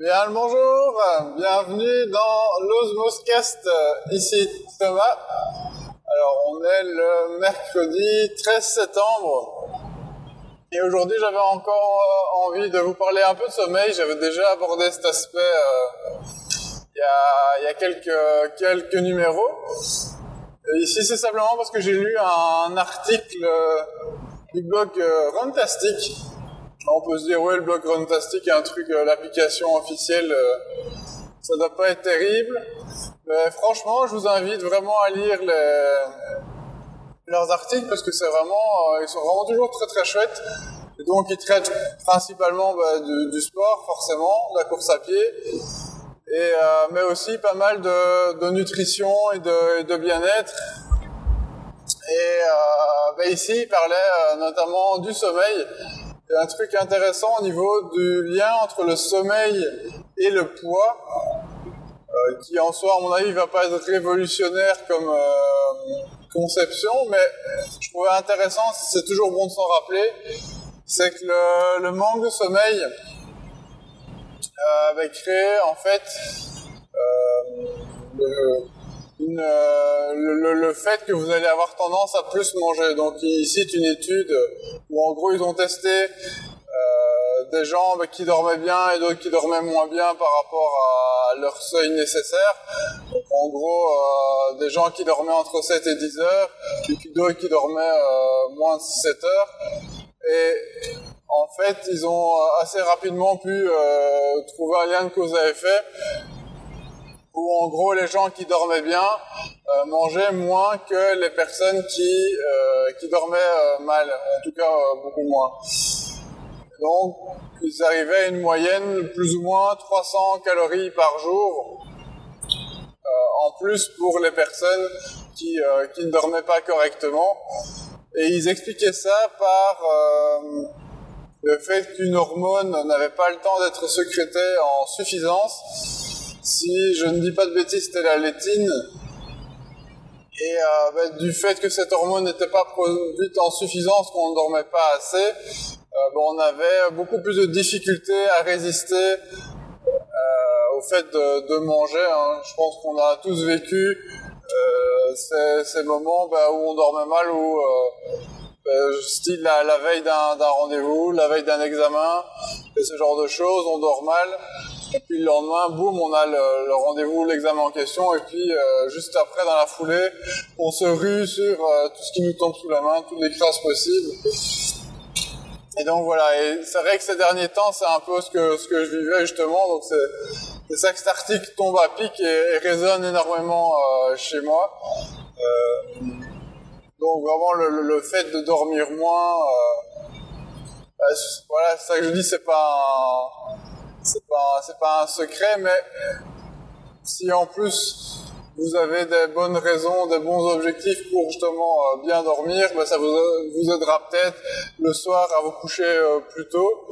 Bien le bonjour, bienvenue dans l'Osmoscast, ici Thomas. Alors on est le mercredi 13 septembre. Et aujourd'hui j'avais encore euh, envie de vous parler un peu de sommeil, j'avais déjà abordé cet aspect euh, il, y a, quelques, numéros. Ici c'est simplement parce que j'ai lu un article euh, du blog Runtastic on peut se dire, ouais, le bloc Runtastic est un truc, euh, l'application officielle, euh, ça doit pas être terrible. Mais franchement, je vous invite vraiment à lire leurs articles parce que c'est vraiment, euh, ils sont vraiment toujours très très chouettes. Et donc, ils traitent principalement bah, du, sport, forcément, de la course à pied, mais aussi pas mal de, nutrition et de, bien-être. Et bah, ici, ils parlaient notamment du sommeil. Il y a un truc intéressant au niveau du lien entre le sommeil et le poids, euh, qui en soi, à mon avis, va pas être révolutionnaire comme euh, conception, mais je trouvais intéressant, c'est toujours bon de s'en rappeler, c'est que le, le, manque de sommeil euh, avait créé en fait le, euh, le, fait que vous allez avoir tendance à plus manger. Donc ils citent une étude où en gros ils ont testé euh, des gens qui dormaient bien et d'autres qui dormaient moins bien par rapport à leur seuil nécessaire. Donc en gros euh, des gens qui dormaient entre 7 et 10 heures et d'autres qui dormaient moins de 7 heures. Et en fait ils ont assez rapidement pu trouver un lien de cause à effet où en gros les gens qui dormaient bien euh, mangeaient moins que les personnes qui, euh, dormaient euh, mal, en tout cas beaucoup moins. Donc ils arrivaient à une moyenne plus ou moins 300 calories par jour, en plus pour les personnes qui, qui ne dormaient pas correctement. Et ils expliquaient ça par le fait qu'une hormone n'avait pas le temps d'être sécrétée en suffisance si je ne dis pas de bêtises, c'était la létine. Et euh, bah, du fait que cette hormone n'était pas produite en suffisance, qu'on ne dormait pas assez, euh, bah, on avait beaucoup plus de difficultés à résister euh, au fait de, manger. Hein. Je pense qu'on a tous vécu ces, moments bah, où on dormait mal, ou style la, la veille d'un rendez-vous, la veille d'un examen, et ce genre de choses, on dort mal. Et puis le lendemain, boum, on a le, rendez-vous, l'examen en question, et puis euh, juste après, dans la foulée, on se rue sur euh, tout ce qui nous tombe sous la main, toutes les classes possibles. Et donc voilà, et c'est vrai que ces derniers temps, c'est un peu ce que, ce que je vivais justement, donc c'est, ça que cet article tombe à pic et, résonne énormément euh, chez moi. donc vraiment le, le, fait de dormir moins, voilà, c'est ça que je dis, c'est pas c'est pas, pas un secret, mais si en plus vous avez des bonnes raisons, des bons objectifs pour justement euh, bien dormir, ben ça vous, vous aidera peut-être le soir à vous coucher euh, plus tôt.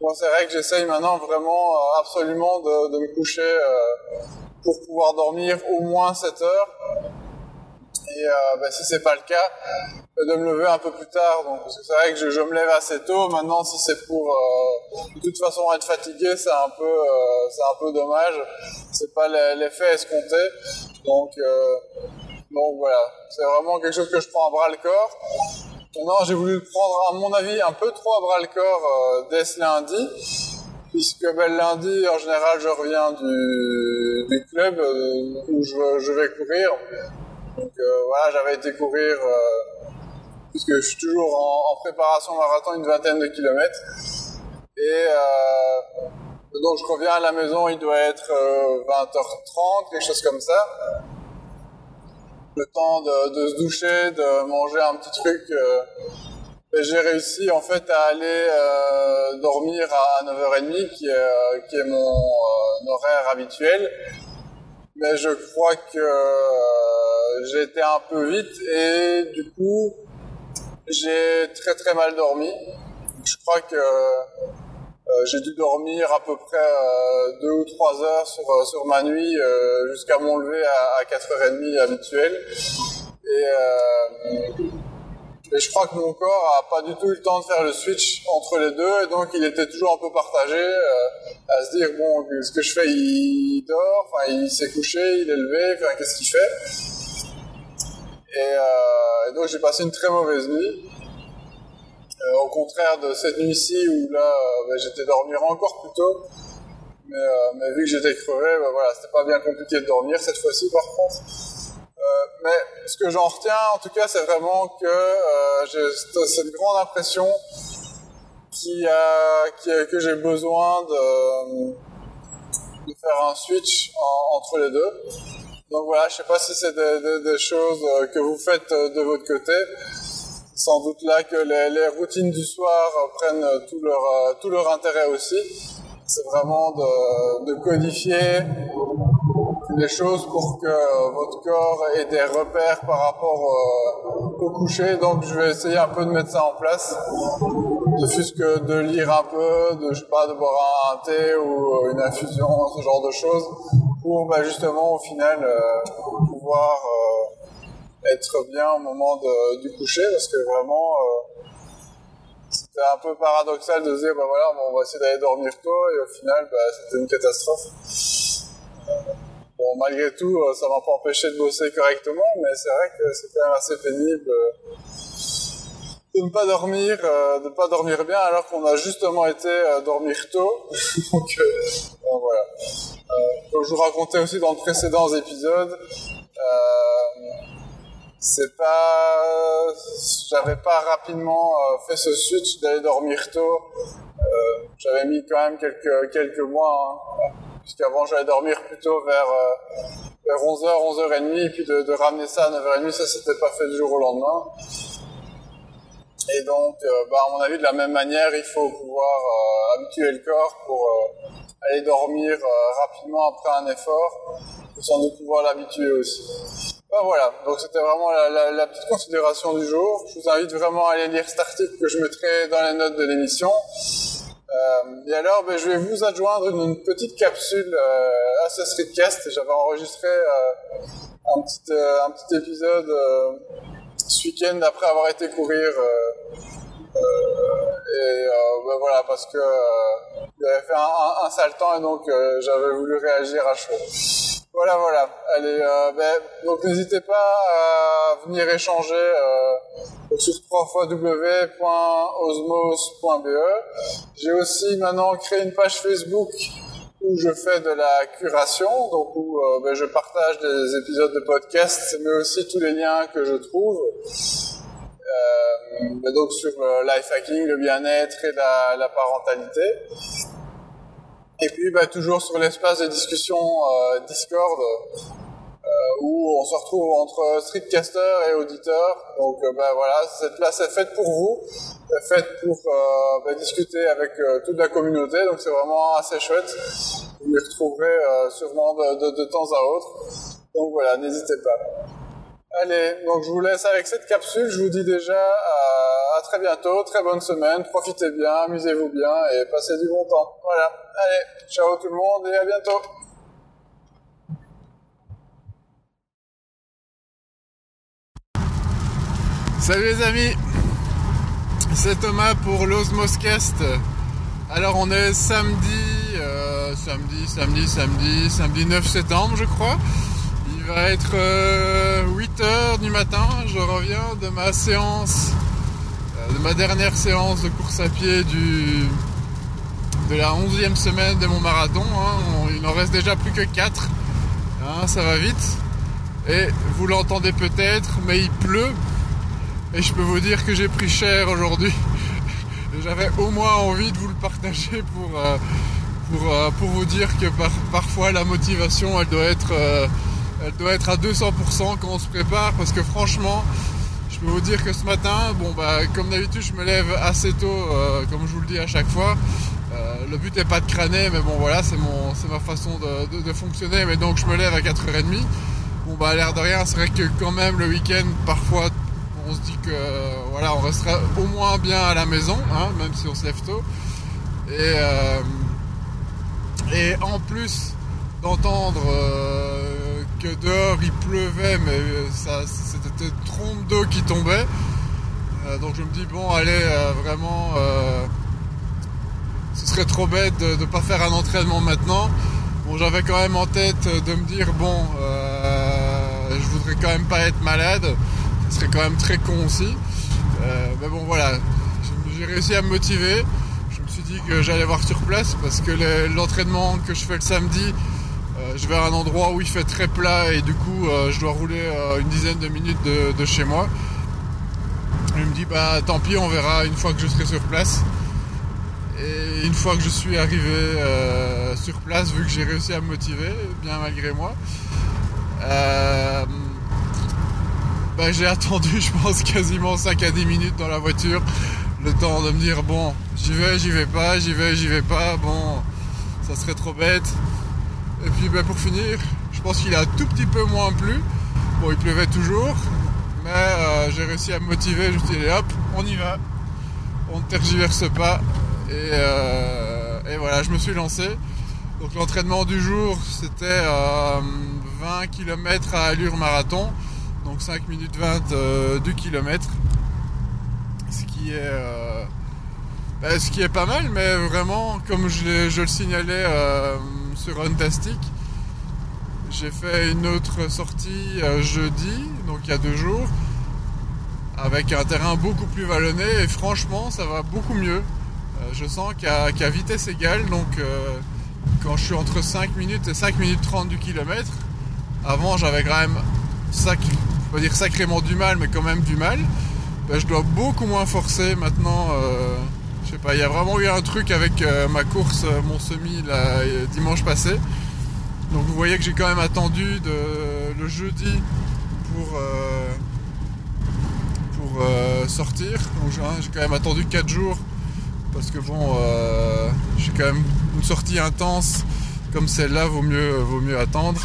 Moi, c'est vrai que j'essaye maintenant vraiment euh, absolument de, de, me coucher pour pouvoir dormir au moins 7 heures. Et euh, ben, si c'est pas le cas, de me lever un peu plus tard. Donc, parce que c'est vrai que je, me lève assez tôt. Maintenant, si c'est pour euh, de toute façon être fatigué, c'est un peu, euh, c'est un peu dommage. C'est pas l'effet escompté. Donc, euh, donc voilà, c'est vraiment quelque chose que je prends à bras le corps. Maintenant, j'ai voulu prendre, à mon avis, un peu trop à bras le corps euh, dès ce lundi, puisque ben, le lundi, en général, je reviens du, club où je vais courir. Donc euh, voilà, j'avais été courir, euh, puisque je suis toujours en, préparation marathon, une vingtaine de kilomètres. Et euh, donc je reviens à la maison, il doit être 20h30, quelque chose comme ça. Le temps de, se doucher, de manger un petit truc. j'ai réussi en fait à aller dormir à 9h30, qui est, qui est mon horaire habituel. Mais je crois que j'ai été un peu vite et du coup, j'ai très très mal dormi. Je crois que euh, j'ai dû dormir à peu près euh, deux ou trois heures sur, euh, sur ma nuit jusqu'à mon lever à, à 4h30 habituel. Et, Et je crois que mon corps a pas du tout eu le temps de faire le switch entre les deux, et donc il était toujours un peu partagé à se dire bon, ce que je fais, il dort, enfin il s'est couché, il est levé, enfin qu'est-ce qu'il fait? Et, euh, et, donc j'ai passé une très mauvaise nuit. Euh, au contraire de cette nuit-ci où là euh, ben, j'étais dormir encore plus tôt. Mais, vu que j'étais crevé, ben, voilà, c'était pas bien compliqué de dormir cette fois-ci par contre. Mais ce que j'en retiens, en tout cas, c'est vraiment que j'ai cette grande impression qui qui que j'ai besoin de, faire un switch en, entre les deux. Donc voilà, je sais pas si c'est des, des, des, choses que vous faites de votre côté. Sans doute là que les, les routines du soir prennent tout leur, tout leur intérêt aussi. C'est vraiment de, de codifier les choses pour que votre corps ait des repères par rapport euh, au coucher. Donc je vais essayer un peu de mettre ça en place. De fût que de lire un peu, de je sais pas, de boire un thé ou une infusion, ce genre de choses, pour bah, justement au final euh, pouvoir euh, être bien au moment de, du coucher, parce que vraiment euh, c'était un peu paradoxal de se dire bah voilà, on va essayer d'aller dormir tôt et au final bah, c'était une catastrophe. Bon, malgré tout, euh, ça m'a pas empêché de bosser correctement, mais c'est vrai que c'est quand même assez pénible euh, de ne pas dormir, euh, de ne pas dormir bien, alors qu'on a justement été dormir tôt. donc, voilà. Comme je vous racontais aussi dans de précédents épisodes, c'est pas, j'avais pas rapidement fait ce switch d'aller dormir tôt. j'avais mis quand même quelques quelques mois. Hein puisqu'avant j'allais dormir plutôt vers, euh, vers 11h, 11h30, et puis de, ramener ça à 9h30, ça s'était pas fait du jour au lendemain. Et donc, euh, bah, à mon avis, de la même manière, il faut pouvoir euh, habituer le corps pour euh, aller dormir euh, rapidement après un effort, sans doute pouvoir l'habituer aussi. Ben voilà, donc c'était vraiment la, petite considération du jour. Je vous invite vraiment à aller lire cet article que je mettrai dans les notes de l'émission. Euh, et alors, ben, je vais vous adjoindre une, petite capsule euh, à ce streetcast. J'avais enregistré un, petit, un petit épisode ce week-end après avoir été courir. Euh, et ben, voilà, parce que il avait fait un, sale temps et donc j'avais voulu réagir à chaud. Voilà, voilà. Allez, ben, donc n'hésitez pas à venir échanger sur www.osmos.be. J'ai aussi maintenant créé une page Facebook où je fais de la curation, donc où euh, ben, je partage des épisodes de podcast, mais aussi tous les liens que je trouve. Euh, donc sur le life hacking, le bien-être et la, parentalité. Et puis ben, toujours sur l'espace de discussion euh, Discord, euh, où on se retrouve entre streetcaster et auditeur. Donc euh, ben voilà, cette place est faite pour vous, faite pour euh, ben, discuter avec toute la communauté. Donc c'est vraiment assez chouette. Vous m'y retrouverez sûrement de, temps à autre. Donc voilà, n'hésitez pas. Allez, donc je vous laisse avec cette capsule. Je vous dis déjà à, à très bientôt, très bonne semaine. Profitez bien, amusez-vous bien et passez du bon temps. Voilà. Allez, ciao tout le monde et à bientôt. Salut les amis, c'est Thomas pour l'Osmoscast. Alors on est samedi, euh, samedi, samedi, samedi, samedi 9 septembre je crois. Il va être euh, 8h du matin, je reviens de ma séance, euh, de ma dernière séance de course à pied du, de la 11e semaine de mon marathon. Hein. Il n'en reste déjà plus que 4, hein, ça va vite. Et vous l'entendez peut-être, mais il pleut. Et je peux vous dire que j'ai pris cher aujourd'hui. J'avais au moins envie de vous le partager pour, euh, pour, euh, pour vous dire que par, parfois la motivation elle doit, être, euh, elle doit être à 200% quand on se prépare parce que franchement je peux vous dire que ce matin, bon bah comme d'habitude je me lève assez tôt euh, comme je vous le dis à chaque fois. le but n'est pas de crâner mais bon voilà c'est mon c'est ma façon de, fonctionner mais donc je me lève à 4h30. Bon bah l'air de rien c'est vrai que quand même le week-end parfois on se dit que voilà, on restera au moins bien à la maison, hein, même si on se lève tôt. Et, euh, et en plus d'entendre euh, dehors il pleuvait, mais ça, c'était trompe d'eau qui tombait. donc je me dis bon allez vraiment ce serait trop bête de ne pas faire un entraînement maintenant. Bon j'avais quand même en tête de me dire bon je voudrais quand même pas être malade. Ce serait quand même très con aussi. mais bon voilà, j'ai réussi à me motiver. Je me suis dit que j'allais voir sur place parce que l'entraînement que je fais le samedi, euh, je vais à un endroit où il fait très plat et du coup euh, je dois rouler euh, une dizaine de minutes de, chez moi. Je me dis bah tant pis on verra une fois que je serai sur place. Et une fois que je suis arrivé sur place, vu que j'ai réussi à me motiver, bien malgré moi, bah, j'ai attendu je pense quasiment 5 à 10 minutes dans la voiture le temps de me dire bon, j'y vais, j'y vais pas, j'y vais, j'y vais pas, bon, ça serait trop bête. Et puis ben, pour finir, je pense qu'il a un tout petit peu moins plu. Bon, il pleuvait toujours, mais euh, j'ai réussi à me motiver. Je me suis dit hop, on y va, on ne tergiverse pas. Et, euh, voilà, je me suis lancé. Donc l'entraînement du jour, c'était 20 euh, km à allure marathon, donc 5 minutes 20 du kilomètre qui est ben, ce qui est pas mal, mais vraiment, comme je, le signalais euh, sur Runtastic, j'ai fait une autre sortie euh, jeudi, donc il y a deux jours, avec un terrain beaucoup plus vallonné, et franchement, ça va beaucoup mieux. je sens qu'à vitesse égale, donc quand je suis entre 5 minutes et 5 minutes 30 du kilomètre, avant j'avais quand même, dire sacrément du mal, mais quand même du mal. Ben, je dois beaucoup moins forcer maintenant. Euh, je sais pas, il y a vraiment eu un truc avec euh, ma course, euh, mon semi dimanche passé. Donc vous voyez que j'ai quand même attendu le jeudi pour, pour sortir. Donc j'ai quand même attendu 4 jours parce que bon, j'ai quand même une sortie intense comme celle-là, vaut mieux, vaut mieux attendre.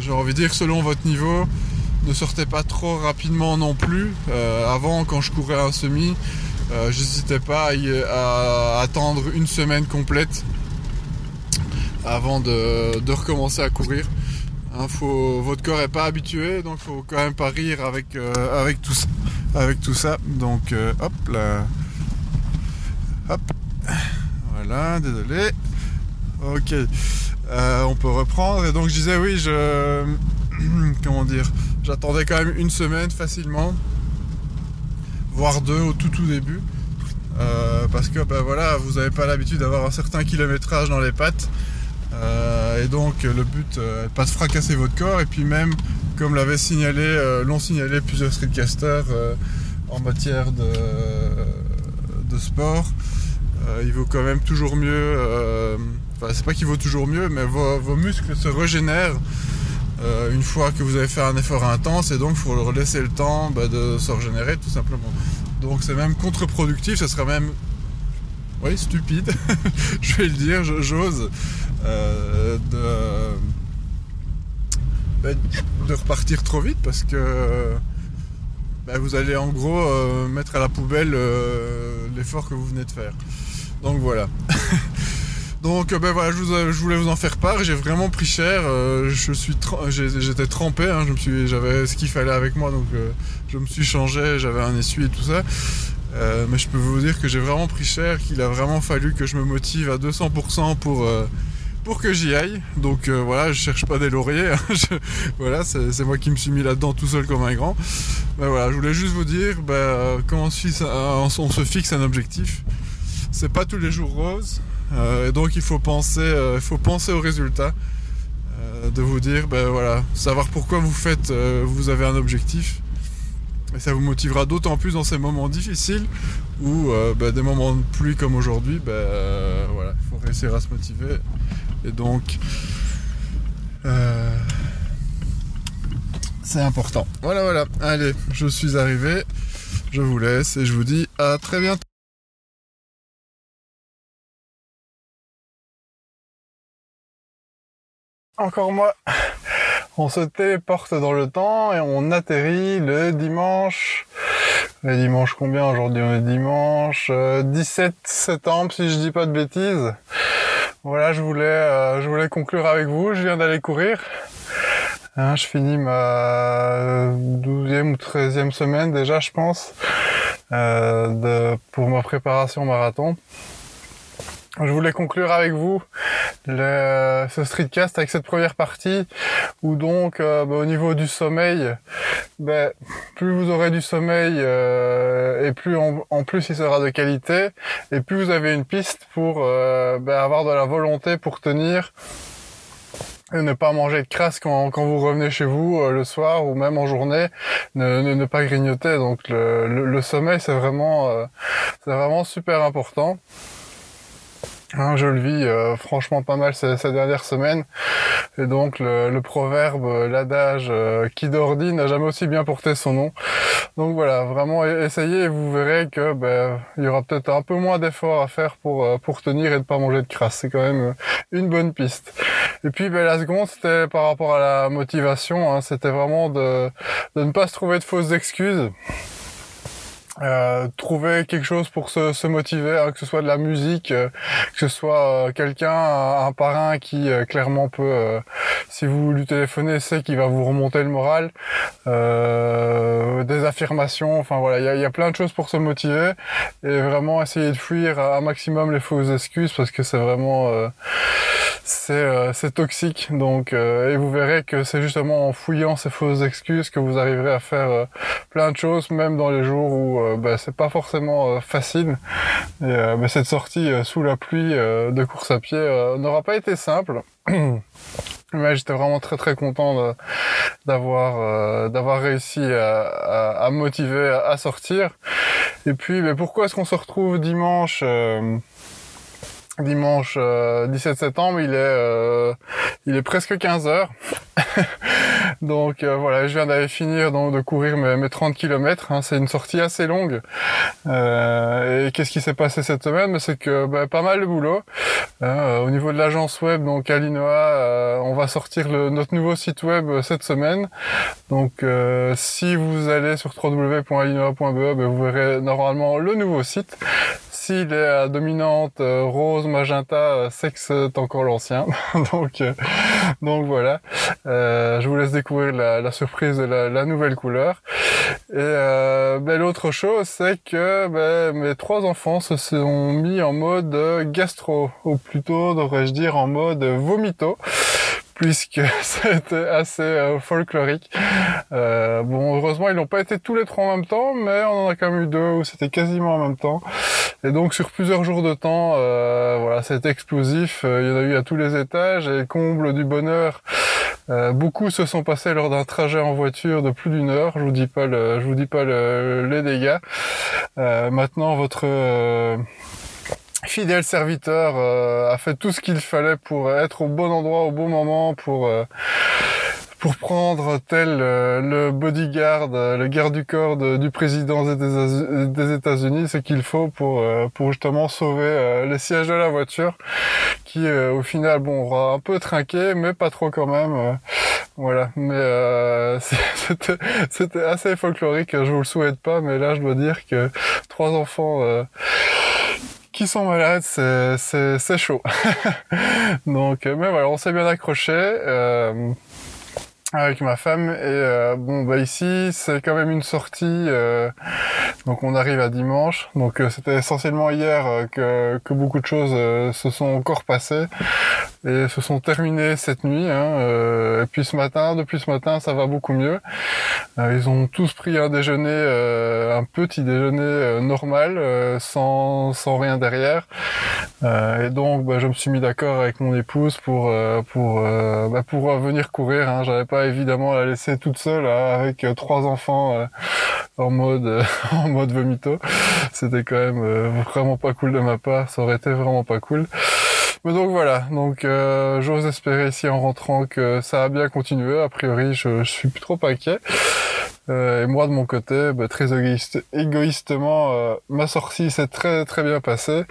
j'ai envie de dire selon votre niveau ne sortait pas trop rapidement non plus. Euh, avant, quand je courais un semi, euh, j'hésitais pas à, attendre une semaine complète avant de, recommencer à courir. Hein, votre corps est pas habitué, donc faut quand même pas rire avec, euh, avec, tout, ça, avec tout ça. Donc hop là. Hop. Voilà, désolé. Ok. on peut reprendre. Et donc je disais oui, je. Comment dire J'attendais quand même une semaine facilement, voire deux au tout tout début. Euh, parce que ben voilà, vous n'avez pas l'habitude d'avoir un certain kilométrage dans les pattes. Euh, et donc le but euh, pas de fracasser votre corps et puis même comme l'avait signalé, l'ont signalé plusieurs streetcasters en matière de, de sport, il vaut quand même toujours mieux. Enfin c'est pas qu'il vaut toujours mieux, mais vos muscles se régénèrent euh, une fois que vous avez fait un effort intense et donc il faut leur laisser le temps bah, de se régénérer tout simplement. Donc c'est même contre-productif, ça serait même oui, stupide, je vais le dire, j'ose, euh, bah, de, repartir trop vite parce que bah, vous allez en gros euh, mettre à la poubelle l'effort que vous venez de faire. Donc voilà. Donc euh, ben voilà, je, voulais vous en faire part. J'ai vraiment pris cher. Euh, je suis, j'étais trempé. Hein, je me suis, j'avais ce qu'il fallait avec moi, donc euh, je me suis changé. J'avais un essuie et tout ça. mais je peux vous dire que j'ai vraiment pris cher, qu'il a vraiment fallu que je me motive à 200% pour pour que j'y aille. Donc voilà, je cherche pas des lauriers. Hein. voilà, c'est moi qui me suis mis là-dedans tout seul comme un grand. Ben voilà, je voulais juste vous dire, ben, quand on, on se fixe un objectif, c'est pas tous les jours rose. Euh, donc il faut penser, euh, faut penser au résultat. Euh, de vous dire, ben voilà, savoir pourquoi vous faites, vous avez un objectif. Et ça vous motivera d'autant plus dans ces moments difficiles ou ben, des moments de pluie comme aujourd'hui, ben voilà, il faut réussir à se motiver. Et donc, c'est important. Voilà, voilà. Allez, je suis arrivé. Je vous laisse et je vous dis à très bientôt. Encore moi. On se téléporte dans le temps et on atterrit le dimanche. Le dimanche combien aujourd'hui On est dimanche 17 euh, septembre si je dis pas de bêtises. Voilà, je voulais, euh, je voulais conclure avec vous. Je viens d'aller courir. Hein, je finis ma 12e ou 13e semaine déjà, je pense, de, pour ma préparation marathon. Je voulais conclure avec vous le, ce streetcast avec cette première partie où donc euh, bah, au niveau du sommeil, bah, plus vous aurez du sommeil euh, et plus en, plus il sera de qualité et plus vous avez une piste pour euh, bah, avoir de la volonté pour tenir et ne pas manger de crasse quand, quand vous revenez chez vous le soir ou même en journée, ne, ne, pas grignoter. Donc le, le sommeil c'est vraiment c'est vraiment super important. Hein, je le vis euh, franchement pas mal ces, dernières semaines. Et donc le, proverbe, euh, l'adage euh, qui dort dit n'a jamais aussi bien porté son nom. Donc voilà, vraiment essayez et vous verrez que ben, il y aura peut-être un peu moins d'efforts à faire pour pour tenir et ne pas manger de crasse. C'est quand même une bonne piste. Et puis ben, la seconde, c'était par rapport à la motivation. Hein, c'était vraiment de, de ne pas se trouver de fausses excuses. Euh, trouver quelque chose pour se, se motiver, hein, que ce soit de la musique, euh, que ce soit euh, quelqu'un, un parrain qui clairement peut, si vous lui téléphonez, sait qu'il va vous remonter le moral, des affirmations, enfin voilà, il y a, plein de choses pour se motiver et vraiment essayer de fuir un maximum les fausses excuses parce que c'est vraiment c'est c'est toxique donc et vous verrez que c'est justement en fouillant ces fausses excuses que vous arriverez à faire plein de choses même dans les jours où euh, bah, c'est pas forcément euh, facile. Et euh, cette sortie sous la pluie de course à pied n'aura pas été simple. Mais j'étais vraiment très très content d'avoir d'avoir réussi à, à, motiver à, sortir. Et puis, mais pourquoi est-ce qu'on se retrouve dimanche dimanche 17 septembre? Il est il est presque 15 heures. donc euh, voilà, je viens d'aller finir de courir mes, 30 km. Hein. C'est une sortie assez longue. Euh, et qu'est-ce qui s'est passé cette semaine? C'est que bah, pas mal de boulot. Hein, euh, au niveau de l'agence web, donc Alinoa, on va sortir le, notre nouveau site web cette semaine. Donc si vous allez sur www.alinoa.be, bah, vous verrez normalement le nouveau site. Est à dominante rose, magenta, sexe, c'est encore l'ancien. donc donc voilà. je vous laisse découvrir la, surprise de la, nouvelle couleur. Et euh, ben, l'autre chose, c'est que ben, mes trois enfants se sont mis en mode gastro, ou plutôt devrais-je dire en mode vomito puisque c'était assez euh, folklorique. Euh, bon, heureusement, ils n'ont pas été tous les trois en même temps, mais on en a quand même eu deux où c'était quasiment en même temps. Et donc, sur plusieurs jours de temps, euh, voilà, c'était explosif. Il y en a eu à tous les étages et comble du bonheur. beaucoup se sont passés lors d'un trajet en voiture de plus d'une heure. Je vous dis pas le, je vous dis pas le, les dégâts. maintenant, votre fidèle serviteur euh, a fait tout ce qu'il fallait pour être au bon endroit au bon moment pour euh, pour prendre tel euh, le bodyguard, le garde du corps du président des, États-Unis, ce qu'il faut pour pour justement sauver les sièges de la voiture, qui au final bon aura un peu trinqué, mais pas trop quand même. voilà, mais c'était c'était assez folklorique. Je vous le souhaite pas, mais là je dois dire que trois enfants qui sont malades, c'est chaud. Donc, euh, mais voilà, on s'est bien accroché. Euh, avec ma femme et euh, bon bah ici c'est quand même une sortie donc on arrive à dimanche donc c'était essentiellement hier que, que beaucoup de choses se sont encore passées et se sont terminées cette nuit hein, et puis ce matin depuis ce matin ça va beaucoup mieux ils ont tous pris un déjeuner un petit déjeuner normal sans, sans rien derrière et donc bah, je me suis mis d'accord avec mon épouse pour pour bah, pour venir courir hein. j'avais pas évidemment la laisser toute seule hein, avec euh, trois enfants euh, en mode euh, en mode vomito. C'était quand même vraiment pas cool de ma part. Ça aurait été vraiment pas cool. Mais donc voilà, donc j'ose espérer ici en rentrant que ça a bien continué. A priori, je, je suis plus trop inquiet. Euh, et moi de mon côté, bah, très égoïste, égoïstement, euh, ma sortie s'est très très bien passée.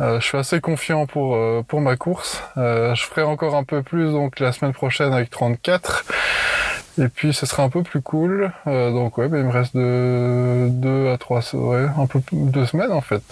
Euh, je suis assez confiant pour pour ma course. je ferai encore un peu plus donc la semaine prochaine avec 34. Et puis ce sera un peu plus cool. donc ouais, il me reste de deux à trois, ouais, un peu deux semaines en fait.